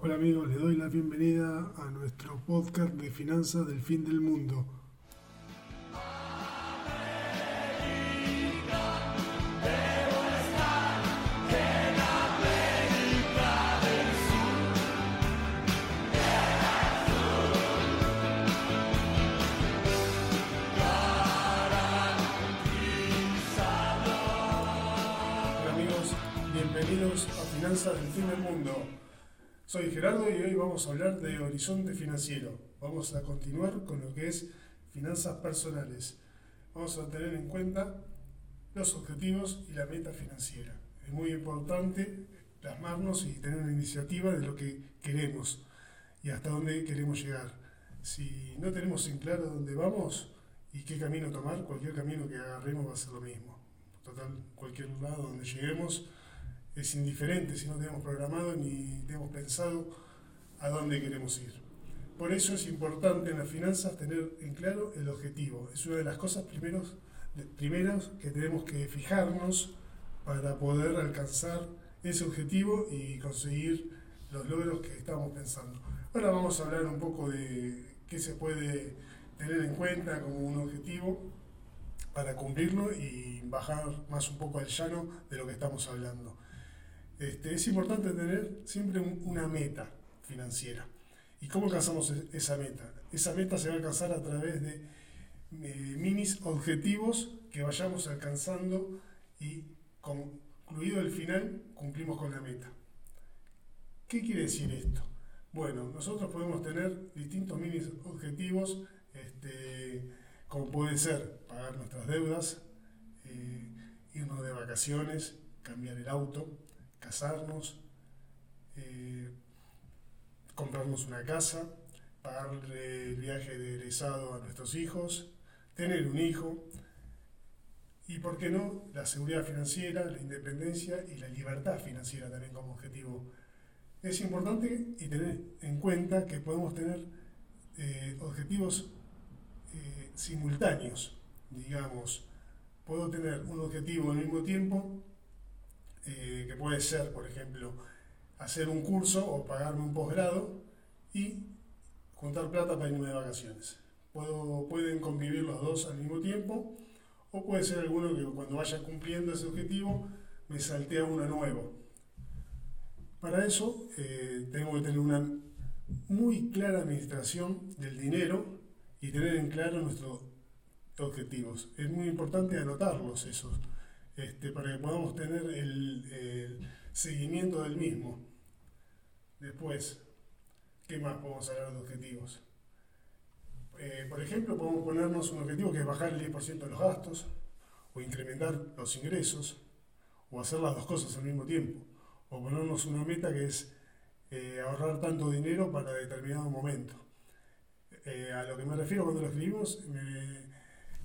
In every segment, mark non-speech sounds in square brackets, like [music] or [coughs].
Hola amigos, les doy la bienvenida a nuestro podcast de finanzas del fin del mundo. Hola amigos, bienvenidos a Finanzas del fin del mundo. Soy Gerardo y hoy vamos a hablar de horizonte financiero. Vamos a continuar con lo que es finanzas personales. Vamos a tener en cuenta los objetivos y la meta financiera. Es muy importante plasmarnos y tener una iniciativa de lo que queremos y hasta dónde queremos llegar. Si no tenemos en claro dónde vamos y qué camino tomar, cualquier camino que agarremos va a ser lo mismo. Total, cualquier lado donde lleguemos es indiferente si no tenemos programado ni tenemos pensado a dónde queremos ir. Por eso es importante en las finanzas tener en claro el objetivo. Es una de las cosas primeros, primeras que tenemos que fijarnos para poder alcanzar ese objetivo y conseguir los logros que estamos pensando. Ahora vamos a hablar un poco de qué se puede tener en cuenta como un objetivo para cumplirlo y bajar más un poco al llano de lo que estamos hablando. Este, es importante tener siempre un- una meta financiera. ¿Y cómo alcanzamos e- esa meta? Esa meta se va a alcanzar a través de eh, minis objetivos que vayamos alcanzando y concluido el final cumplimos con la meta. ¿Qué quiere decir esto? Bueno, nosotros podemos tener distintos minis objetivos, este, como puede ser pagar nuestras deudas, eh, irnos de vacaciones, cambiar el auto, casarnos, eh, comprarnos una casa, pagarle el viaje de egresado a nuestros hijos, tener un hijo y, ¿por qué no?, la seguridad financiera, la independencia y la libertad financiera también como objetivo. Es importante y tener en cuenta que podemos tener eh, objetivos eh, simultáneos, digamos. Puedo tener un objetivo al mismo tiempo eh, que puede ser, por ejemplo, hacer un curso o pagarme un posgrado y juntar plata para irme de vacaciones. Pueden convivir los dos al mismo tiempo o puede ser alguno que cuando vaya cumpliendo ese objetivo me saltea uno nuevo. Para eso eh, tengo que tener una muy clara administración del dinero y tener en claro nuestros objetivos. Es muy importante anotarlos esos este, para que podamos tener el, seguimiento del mismo. Después, ¿qué más podemos hablar de objetivos? Eh, por ejemplo, podemos ponernos un objetivo que es bajar el 10% de los gastos, o incrementar los ingresos, o hacer las dos cosas al mismo tiempo, o ponernos una meta que es eh, ahorrar tanto dinero para determinado momento. Eh, a lo que me refiero cuando lo escribimos, me,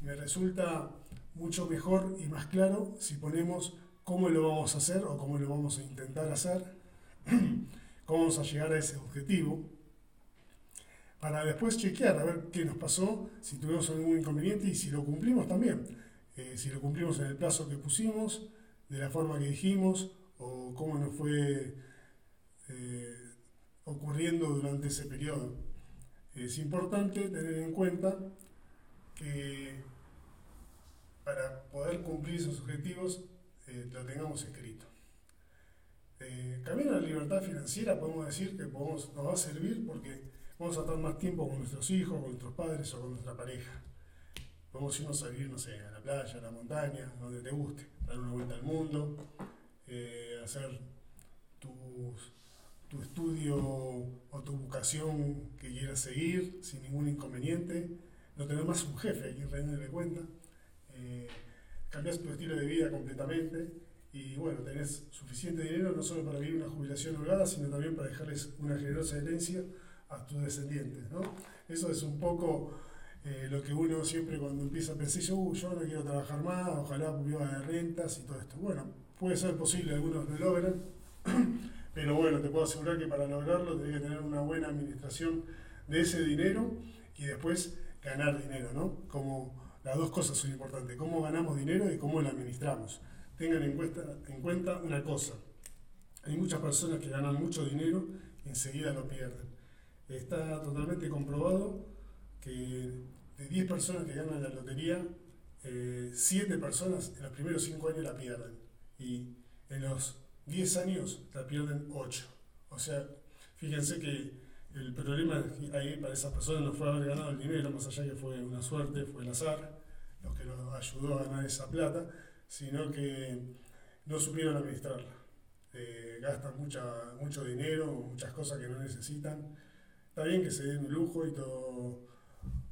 me resulta mucho mejor y más claro si ponemos cómo lo vamos a hacer o cómo lo vamos a intentar hacer, [clears throat] cómo vamos a llegar a ese objetivo, para después chequear a ver qué nos pasó, si tuvimos algún inconveniente y si lo cumplimos también, Eh, si lo cumplimos en el plazo que pusimos, de la forma que dijimos o cómo nos fue eh, ocurriendo durante ese periodo. Es importante tener en cuenta que para poder cumplir esos objetivos eh, lo tengamos escrito. Eh, camino a la libertad financiera podemos decir que podemos, nos va a servir porque vamos a estar más tiempo con nuestros hijos, con nuestros padres o con nuestra pareja. Podemos irnos a vivir, no sé, a la playa, a la montaña, donde te guste, dar una vuelta al mundo, eh, hacer tu estudio o tu vocación que quieras seguir sin ningún inconveniente, no tener más un jefe a quien rendirle cuenta, eh, cambias tu estilo de vida completamente y bueno, tenés suficiente dinero no solo para vivir una jubilación holgada, sino también para dejarles una generosa herencia a tus descendientes. ¿no? Eso es un poco eh, lo que uno siempre cuando empieza a pensar, yo, "Uh, yo no quiero trabajar más, ojalá viva de rentas y todo esto. Bueno, puede ser posible, algunos lo logran, [clears throat] pero bueno, te puedo asegurar que para lograrlo tenés que tener una buena administración de ese dinero y después ganar dinero, ¿no? Como las dos cosas son importantes, cómo ganamos dinero y cómo lo administramos. Tengan en cuenta, en cuenta una cosa, hay muchas personas que ganan mucho dinero enseguida lo pierden. Está totalmente comprobado que de 10 personas que ganan la lotería, 7 eh, personas en los primeros 5 años la pierden. Y en los 10 años la pierden 8. O sea, fíjense que el problema ahí para esas personas no fue haber ganado el dinero, más allá que fue una suerte, fue el azar, los que los ayudó a ganar esa plata, sino que no supieron administrarla. Eh, gastan mucha, mucho dinero, muchas cosas que no necesitan. Está bien que se den un lujo y todo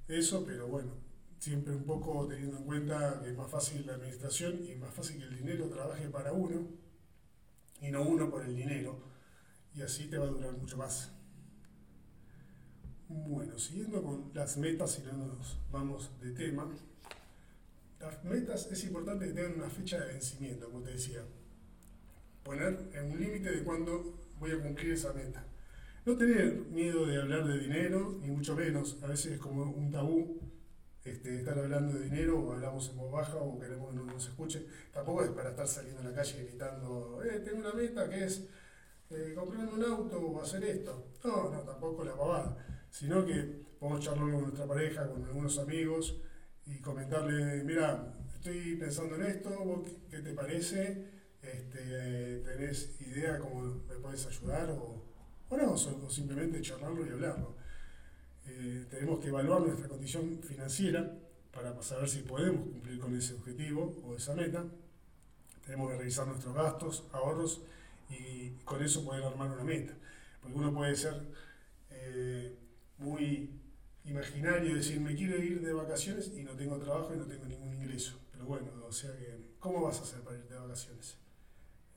eso, pero bueno, siempre un poco teniendo en cuenta que es más fácil la administración y más fácil que el dinero trabaje para uno y no uno por el dinero. Y así te va a durar mucho más. Bueno, siguiendo con las metas, si no nos vamos de tema, las metas es importante que tengan una fecha de vencimiento, como te decía. Poner un límite de cuándo voy a cumplir esa meta. No tener miedo de hablar de dinero, ni mucho menos. A veces es como un tabú este, estar hablando de dinero, o hablamos en voz baja, o queremos que no nos escuche. Tampoco es para estar saliendo a la calle gritando, eh, tengo una meta que es eh, comprarme un auto o hacer esto. No, no, tampoco la pavada. Sino que podemos charlar con nuestra pareja, con algunos amigos, y comentarle, mira, estoy pensando en esto, qué te parece? Este, ¿Tenés idea cómo me puedes ayudar? O, no, o simplemente charlarlo y hablarlo. Eh, tenemos que evaluar nuestra condición financiera para saber si podemos cumplir con ese objetivo o esa meta. Tenemos que revisar nuestros gastos, ahorros y con eso poder armar una meta. Porque uno puede ser eh, imaginario, decir, me quiero ir de vacaciones y no tengo trabajo y no tengo ningún ingreso. Pero bueno, o sea que, ¿cómo vas a hacer para irte de vacaciones?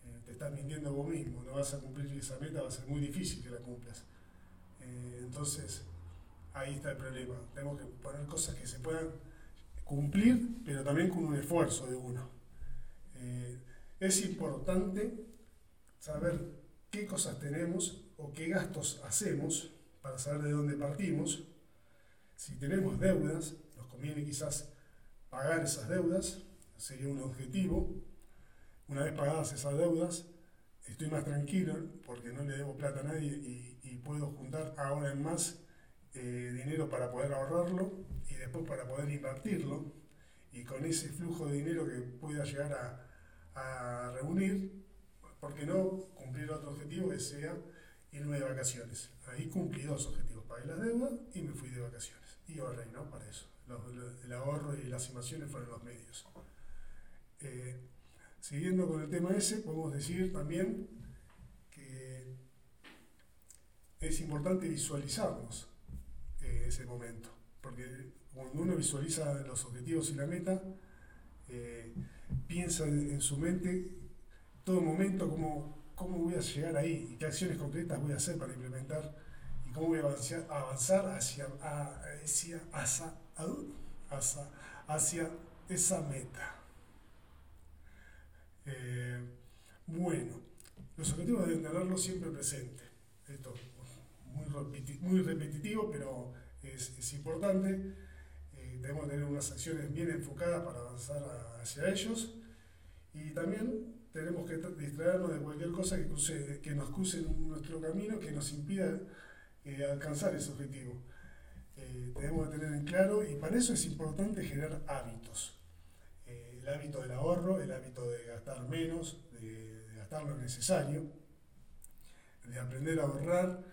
Eh, te estás mintiendo vos mismo, no vas a cumplir esa meta, va a ser muy difícil que la cumplas. Eh, entonces, ahí está el problema. Tenemos que poner cosas que se puedan cumplir, pero también con un esfuerzo de uno. Eh, es importante saber qué cosas tenemos o qué gastos hacemos para saber de dónde partimos si tenemos deudas, nos conviene quizás pagar esas deudas, sería un objetivo. Una vez pagadas esas deudas, estoy más tranquilo porque no le debo plata a nadie y, puedo juntar ahora en más eh, dinero para poder ahorrarlo y después para poder invertirlo. Y con ese flujo de dinero que pueda llegar a, a reunir, ¿por qué no cumplir otro objetivo que sea irme de vacaciones? Ahí cumplí dos objetivos, pagué las deudas y me fui de vacaciones y ahorré, ¿no? Para eso. el ahorro y las inversiones fueron los medios. Eh, siguiendo con el tema ese, podemos decir también que es importante visualizarnos eh, ese momento, porque cuando uno visualiza los objetivos y la meta, eh, piensa en su mente todo momento cómo, cómo voy a llegar ahí y qué acciones concretas voy a hacer para implementar voy a avanzar, avanzar hacia, hacia, hacia, hacia, esa meta. Eh, bueno, los objetivos deben tenerlo siempre presente. Esto muy, muy repetitivo, pero es, importante. Eh, debemos tener unas acciones bien enfocadas para avanzar hacia ellos. Y también tenemos que distraernos de cualquier cosa que, cruce, que nos cruce en nuestro camino, que nos impida eh, alcanzar ese objetivo. Eh, tenemos que tener en claro y para eso es importante generar hábitos. Eh, el hábito del ahorro, el hábito de gastar menos, de, gastar lo necesario, de aprender a ahorrar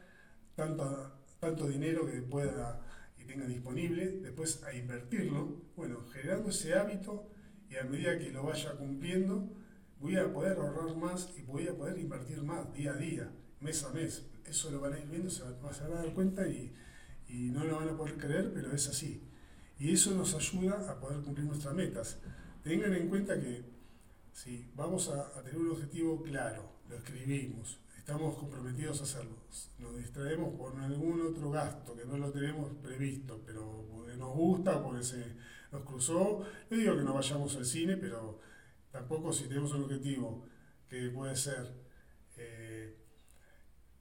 tanto, tanto dinero que pueda y tenga disponible, después a invertirlo. Bueno, generando ese hábito y a medida que lo vaya cumpliendo, voy a poder ahorrar más y voy a poder invertir más día a día, mes a mes eso lo van a ir viendo, se van, a dar cuenta y, no lo van a poder creer, pero es así. Y eso nos ayuda a poder cumplir nuestras metas. Tengan en cuenta que si vamos a, tener un objetivo claro, lo escribimos, estamos comprometidos a hacerlo, nos distraemos por algún otro gasto que no lo tenemos previsto, pero nos gusta porque se nos cruzó, no digo que no vayamos al cine, pero tampoco si tenemos un objetivo que puede ser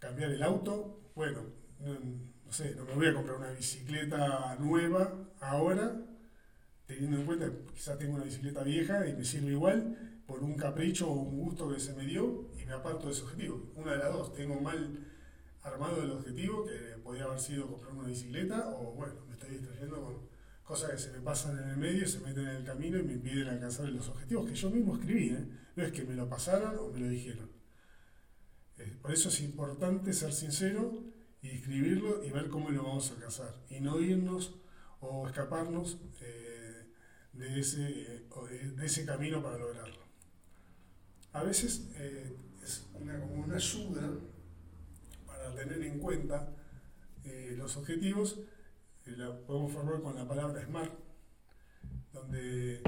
cambiar el auto, bueno, no, sé, no me voy a comprar una bicicleta nueva ahora, teniendo en cuenta que quizás tengo una bicicleta vieja y me sirve igual por un capricho o un gusto que se me dio y me aparto de ese objetivo. Una de las dos, tengo mal armado el objetivo, que podía haber sido comprar una bicicleta, o bueno, me estoy distrayendo con cosas que se me pasan en el medio, se meten en el camino y me impiden alcanzar los objetivos que yo mismo escribí. ¿eh? No es que me lo pasaran o me lo dijeron. Eh, por eso es importante ser sincero y escribirlo y ver cómo lo vamos a alcanzar. Y no irnos o escaparnos eh, de, ese, de ese camino para lograrlo. A veces es una, como una ayuda para tener en cuenta los objetivos la podemos formar con la palabra SMART, donde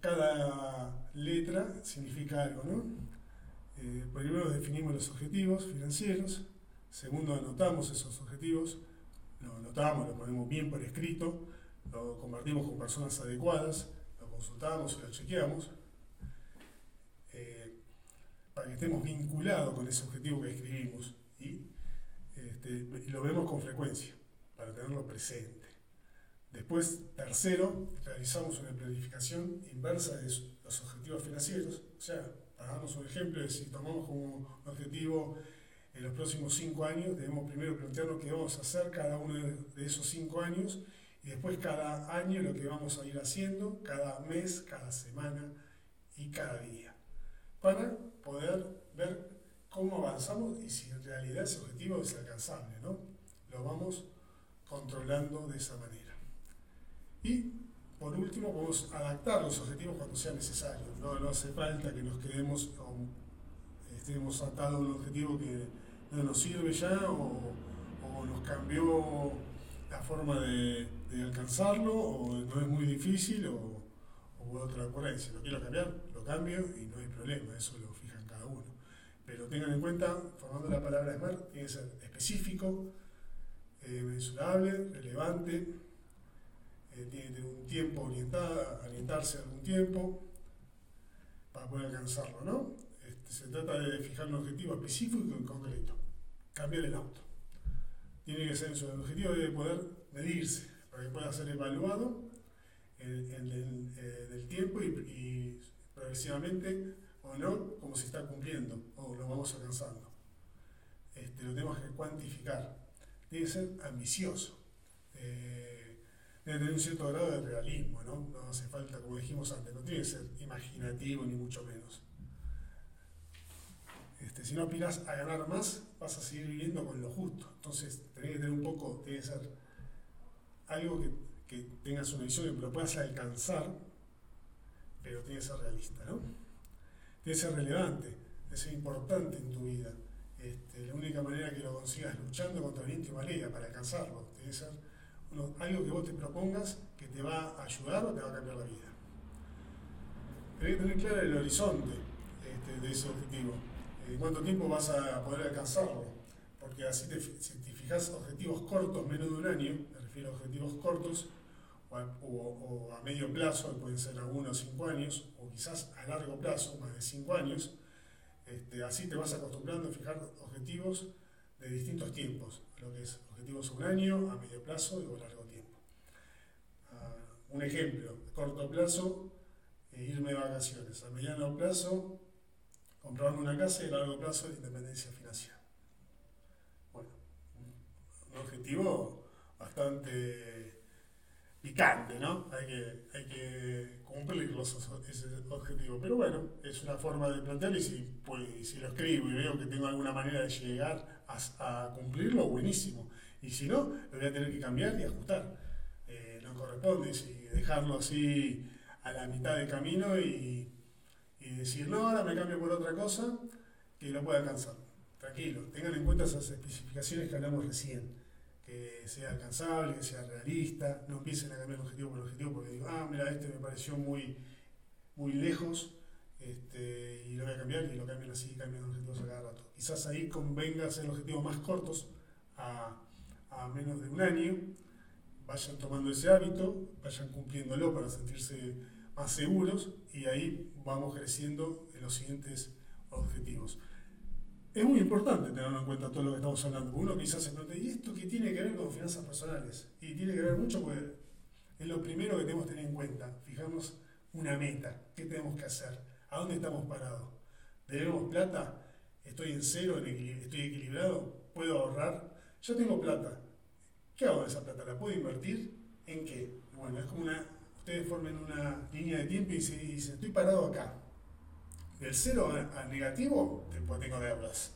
cada letra significa algo, ¿no? Eh, primero definimos los objetivos financieros, segundo anotamos esos objetivos, lo anotamos, lo ponemos bien por escrito, lo compartimos con personas adecuadas, lo consultamos y lo chequeamos, eh, para que estemos vinculados con ese objetivo que escribimos y este, lo vemos con frecuencia, para tenerlo presente. Después, tercero, realizamos una planificación inversa de los objetivos financieros. O sea, para darnos un ejemplo, si tomamos como objetivo en los próximos cinco años, debemos primero plantearnos qué vamos a hacer cada uno de esos cinco años y después cada año lo que vamos a ir haciendo, cada mes, cada semana y cada día, para poder ver cómo avanzamos y si en realidad ese objetivo es alcanzable, ¿no? Lo vamos controlando de esa manera. Y por último, podemos adaptar los objetivos cuando sea necesario. No, hace falta que nos quedemos o estemos atados a un objetivo que no nos sirve ya o, nos cambió la forma de, alcanzarlo o no es muy difícil o, o otra ocurrencia. Lo quiero cambiar, lo cambio y no hay problema, eso lo fijan cada uno. Pero tengan en cuenta, formando la palabra SMART, tiene que ser específico, eh, mensurable, relevante, eh, tiene que tener un tiempo orientado, orientarse algún tiempo para poder alcanzarlo, ¿no? Este, se trata de fijar un objetivo específico y concreto. Cambiar el auto. Tiene que ser el objetivo debe poder medirse para que pueda ser evaluado en, el eh, del tiempo y, progresivamente o no, como se está cumpliendo o lo vamos alcanzando. Este, lo tenemos que cuantificar. Tiene que ser ambicioso. Eh, tener un cierto grado de realismo, ¿no? No hace falta, como dijimos antes, no tiene que ser imaginativo ni mucho menos. Este, si no aspiras a ganar más, vas a seguir viviendo con lo justo. Entonces, tenés que tener un poco, tiene que ser algo que, que tengas una visión que lo puedas alcanzar, pero tiene que ser realista, ¿no? Tiene que ser relevante, tiene que ser importante en tu vida. Este, la única manera que lo consigas luchando contra viento y para alcanzarlo, tiene que ser algo que vos te propongas que te va a ayudar o te va a cambiar la vida. Tenés que tener claro el horizonte este, de ese objetivo. Eh, ¿Cuánto tiempo vas a poder alcanzarlo? Porque así te, si te fijas objetivos cortos, menos de un año, me refiero a objetivos cortos, o a, medio plazo, que pueden ser a uno o cinco años, o quizás a largo plazo, más de cinco años, este, así te vas acostumbrando a fijar objetivos de distintos tiempos, lo que es objetivos a un año, a medio plazo y a largo tiempo. Uh, un ejemplo, corto plazo, eh, irme de vacaciones, a mediano plazo, comprarme una casa y a largo plazo, independencia financiera. Bueno, un objetivo bastante picante, ¿no? Hay que, hay que cumplir ese objetivo. Pero bueno, es una forma de plantearlo y si, pues, si lo escribo y veo que tengo alguna manera de llegar a, cumplirlo, buenísimo. Y si no, lo voy a tener que cambiar y ajustar. Eh, no corresponde si dejarlo así a la mitad del camino y, decir, no, ahora me cambio por otra cosa que lo pueda alcanzar. Tranquilo, tengan en cuenta esas especificaciones que hablamos recién. Que sea alcanzable, que sea realista, no empiecen a cambiar el objetivo por el objetivo porque digo, ah, mira, este me pareció muy, muy lejos este, y lo voy a cambiar y lo cambian así, cambian objetivos a cada rato. Quizás ahí convenga hacer objetivos más cortos a, a menos de un año, vayan tomando ese hábito, vayan cumpliéndolo para sentirse más seguros y ahí vamos creciendo en los siguientes objetivos. Es muy importante tenerlo en cuenta todo lo que estamos hablando. Uno quizás se pregunta, ¿y esto qué tiene que ver con finanzas personales? Y tiene que ver mucho porque es lo primero que tenemos que tener en cuenta. Fijarnos una meta, qué tenemos que hacer, a dónde estamos parados. ¿Debemos plata? ¿Estoy en cero? ¿Estoy equilibrado? puedo ahorrar, yo tengo plata. ¿Qué hago con esa plata? ¿La puedo invertir? ¿En qué? Bueno, es como una, ustedes formen una línea de tiempo y dicen, estoy parado acá. Del cero a, negativo, tengo deudas.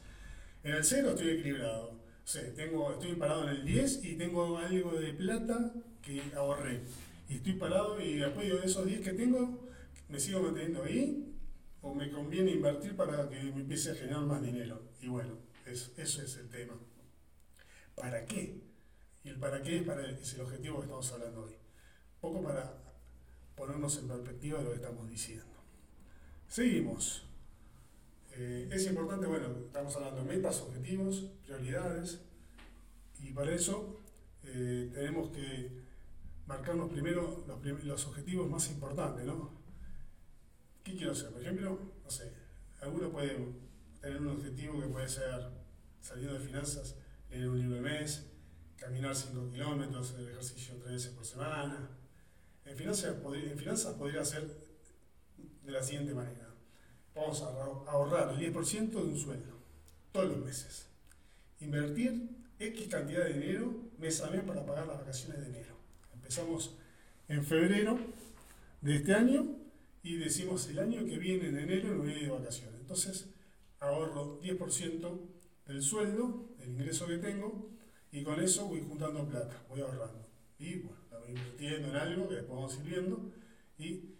En el cero estoy equilibrado. O tengo, estoy parado en el 10 y tengo algo de plata que ahorré. Y estoy parado y después de esos 10 que tengo, me sigo manteniendo ahí o me conviene invertir para que me empiece a generar más dinero. Y bueno, eso, eso es el tema. ¿Para qué? Y el para qué es, para es el objetivo que estamos hablando hoy. Poco para ponernos en perspectiva de lo que estamos diciendo. Seguimos. Eh, es importante, bueno, estamos hablando de metas, objetivos, prioridades, y para eso eh, tenemos que marcarnos primero los, objetivos más importantes, ¿no? ¿Qué quiero hacer? Por ejemplo, no sé, alguno puede tener un objetivo que puede ser saliendo de finanzas, leer un libro al mes, caminar 5 kilómetros, hacer ejercicio tres veces por semana. En finanzas, en finanzas podría ser de la siguiente manera. Vamos a ahorrar el 10% de un sueldo todos los meses. Invertir X cantidad de dinero mes a mes para pagar las vacaciones de enero. Empezamos en febrero de este año y decimos el año que viene en enero no voy de vacaciones. Entonces ahorro 10% del sueldo, del ingreso que tengo, y con eso voy juntando plata, voy ahorrando. Y bueno, la voy invirtiendo en algo que después vamos sirviendo y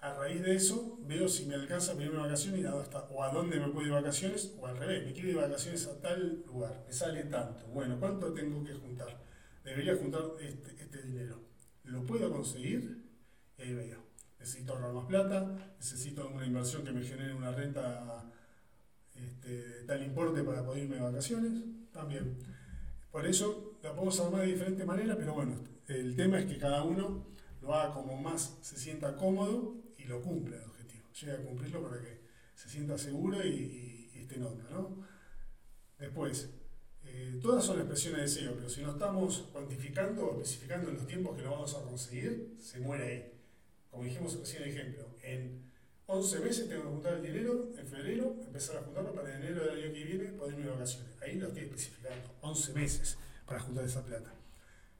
a raíz de eso veo si me alcanza para irme de vacaciones y a, o a dónde me puedo ir de vacaciones o al revés, me quiero ir de vacaciones a tal lugar, me sale tanto. Bueno, ¿cuánto tengo que juntar? Debería juntar este, este dinero. ¿Lo puedo conseguir? Y ahí veo. Necesito ahorrar más plata, necesito una inversión que me genere una renta este, de tal importe para poder irme de vacaciones. También. Por eso la podemos armar de diferente manera, pero bueno, el tema es que cada uno lo haga como más se sienta cómodo lo cumple el objetivo, llega a cumplirlo para que se sienta seguro y, esté en onda. ¿no? Después, eh, todas son expresiones de deseo, pero si no estamos cuantificando o especificando en los tiempos que lo vamos a conseguir, se muere ahí. Como dijimos recién el ejemplo, en 11 meses tengo que juntar el dinero, en febrero empezar a juntarlo para enero del año que viene poder irme de vacaciones. Ahí lo estoy especificando, 11 meses para juntar esa plata.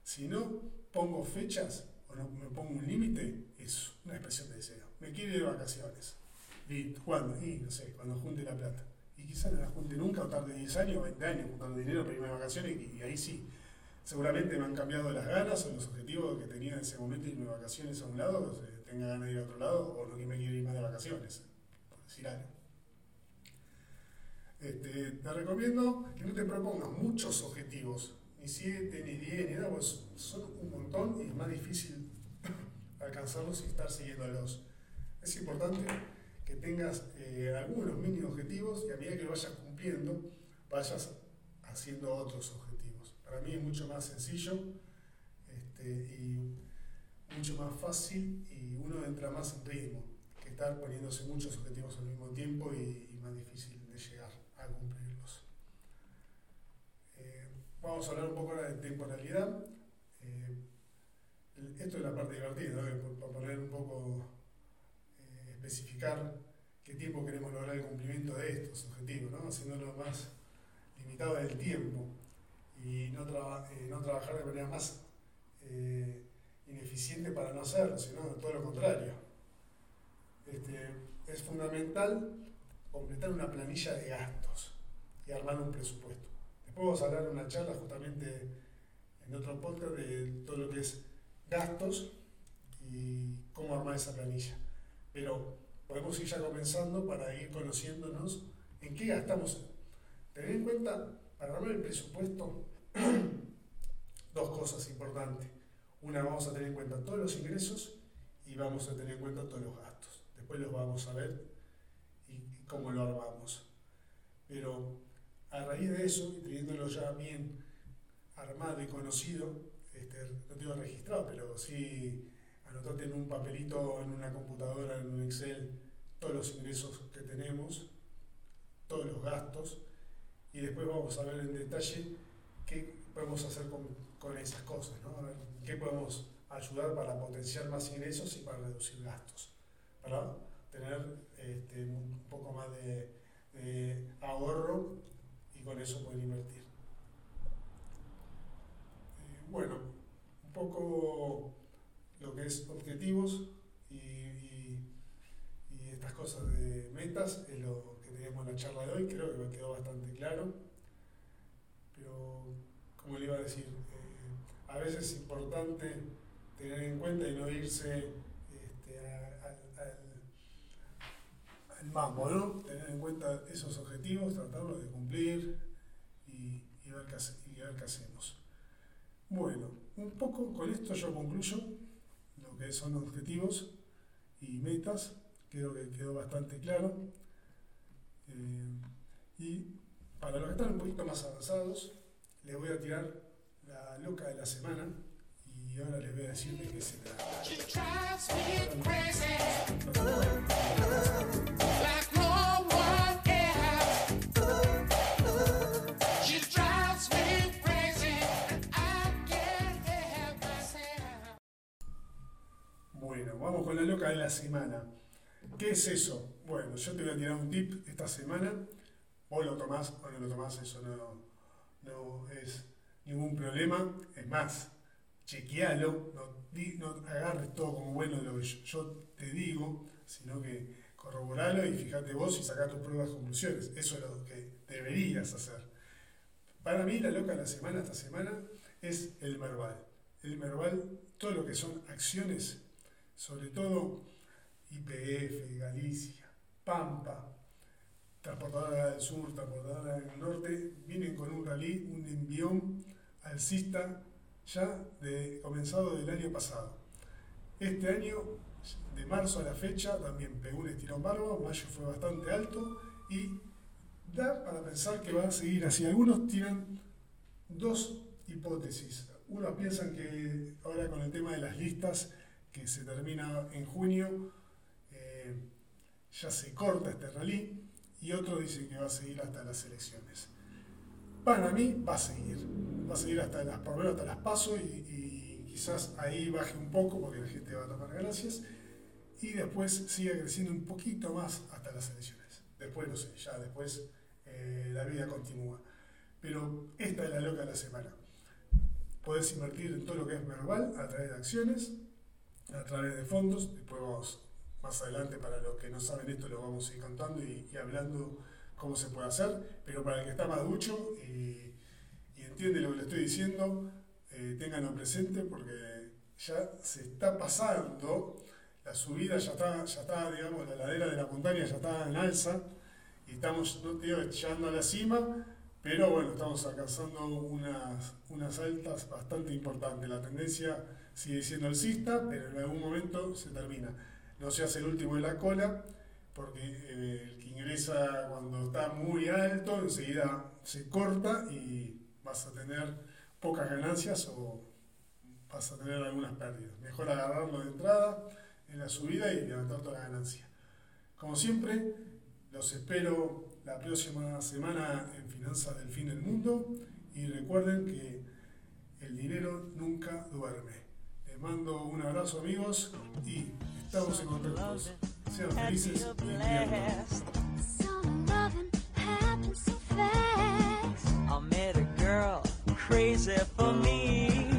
Si no pongo fechas o no me pongo un límite, es una expresión de deseo me quiero ir de vacaciones. ¿Y cuándo? Y no sé, cuando junte la plata. Y quizás no la junte nunca, o tarde 10 años, 20 años juntando dinero para irme de vacaciones, y, ahí sí. Seguramente me han cambiado las ganas o los objetivos que tenía en ese momento irme de vacaciones a un lado, tenga ganas de ir a otro lado, o no que quiero ir más de vacaciones, por decir algo. Este, te recomiendo que no te propongas muchos objetivos, ni 7, ni 10, ni nada, pues son un montón y es más difícil [coughs] alcanzarlos y estar siguiéndolos es importante que tengas eh, algunos mini objetivos y a medida que lo vayas cumpliendo, vayas haciendo otros objetivos. Para mí es mucho más sencillo este, y mucho más fácil y uno entra más en ritmo que estar poniéndose muchos objetivos al mismo tiempo y, más difícil de llegar a cumplirlos. Eh, vamos a hablar un poco ahora de temporalidad. Eh, esto es la parte divertida, para poner un poco especificar qué tiempo queremos lograr el cumplimiento de estos objetivos, ¿no? haciéndolo más limitado en el tiempo y no, eh, no trabajar de manera más eh, ineficiente para no hacerlo, sino todo lo contrario. Este, es fundamental completar una planilla de gastos y armar un presupuesto. Después vamos a hablar en una charla justamente en otro podcast de todo lo que es gastos y cómo armar esa planilla pero podemos ir ya comenzando para ir conociéndonos en qué gastamos. Tener en cuenta, para armar el presupuesto, [clears throat] dos cosas importantes. Una, vamos a tener en cuenta todos los ingresos y vamos a tener en cuenta todos los gastos. Después los vamos a ver y, cómo lo armamos. Pero a raíz de eso, y teniéndolo ya bien armado y conocido, este, no tengo registrado, pero sí anotate en un papelito, en una computadora, en un Excel, todos los ingresos que tenemos, todos los gastos, y después vamos a ver en detalle qué podemos hacer con, esas cosas, ¿no? Qué podemos ayudar para potenciar más ingresos y para reducir gastos, para tener este, un poco más de, ahorro y con eso pueden invertir. Eh, bueno, un poco lo que es objetivos y, y, estas cosas de metas es lo que teníamos en la charla de hoy, creo que me quedó bastante claro, pero como le iba a decir, eh, a veces es importante tener en cuenta y no irse el mambo, ¿no? Tener en cuenta esos objetivos, tratarlos de cumplir y, ver qué, hacemos. Bueno, un poco con esto yo concluyo que son objetivos y metas, creo que quedó bastante claro. Eh, y para los que están un poquito más avanzados, les voy a tirar la loca de la semana y ahora les voy a decir de qué se trata. Loca de la semana. ¿Qué es eso? Bueno, yo te voy a tirar un tip esta semana. Vos lo tomás o no lo tomás, eso no, no es ningún problema. Es más, chequealo, no, agarres todo como bueno lo que yo, te digo, sino que corroboralo y fíjate vos y saca tus pruebas conclusiones. Eso es lo que deberías hacer. Para mí la loca de la semana, esta semana, es el Merval. El Merval, todo lo que son acciones, sobre todo IPF, Galicia, Pampa, Transportadora del Sur, Transportadora del Norte, vienen con un rally, un envión alcista ya de comenzado del año pasado. Este año, de marzo a la fecha, también pegó un estirón bárbaro, mayo fue bastante alto y da para pensar que va a seguir así. Algunos tiran dos hipótesis. Unos piensan que ahora con el tema de las listas, que se termina en junio, eh, ya se corta este rally, y otros dicen que va a seguir hasta las elecciones. Para mí va a seguir, va a seguir hasta las, por hasta las paso y, quizás ahí baje un poco porque la gente va a tomar ganancias y después siga creciendo un poquito más hasta las elecciones. Después no sé, ya después eh, la vida continúa. Pero esta es la loca de la semana. Podés invertir en todo lo que es verbal a través de acciones, a través de fondos. Después vamos, más adelante, para los que no saben esto, lo vamos a ir contando y, hablando cómo se puede hacer, pero para el que está más ducho y, entiende lo que le estoy diciendo, eh, ténganlo presente porque ya se está pasando, la subida ya está, ya está, digamos, la ladera de la montaña ya está en alza y estamos, no digo, llegando a la cima, pero bueno, estamos alcanzando unas, unas altas bastante importantes. La tendencia sigue siendo alcista, pero en algún momento se termina. No se hace el último de la cola, porque eh, el que ingresa cuando está muy alto enseguida se corta y vas a tener pocas ganancias o vas a tener algunas pérdidas. Mejor agarrarlo de entrada en la subida y levantar toda la ganancia. Como siempre, los espero la próxima semana en Finanzas del Fin del Mundo y recuerden que el dinero nunca duerme. Les mando un abrazo amigos y estamos en contacto. Sean felices y I met a girl crazy for me.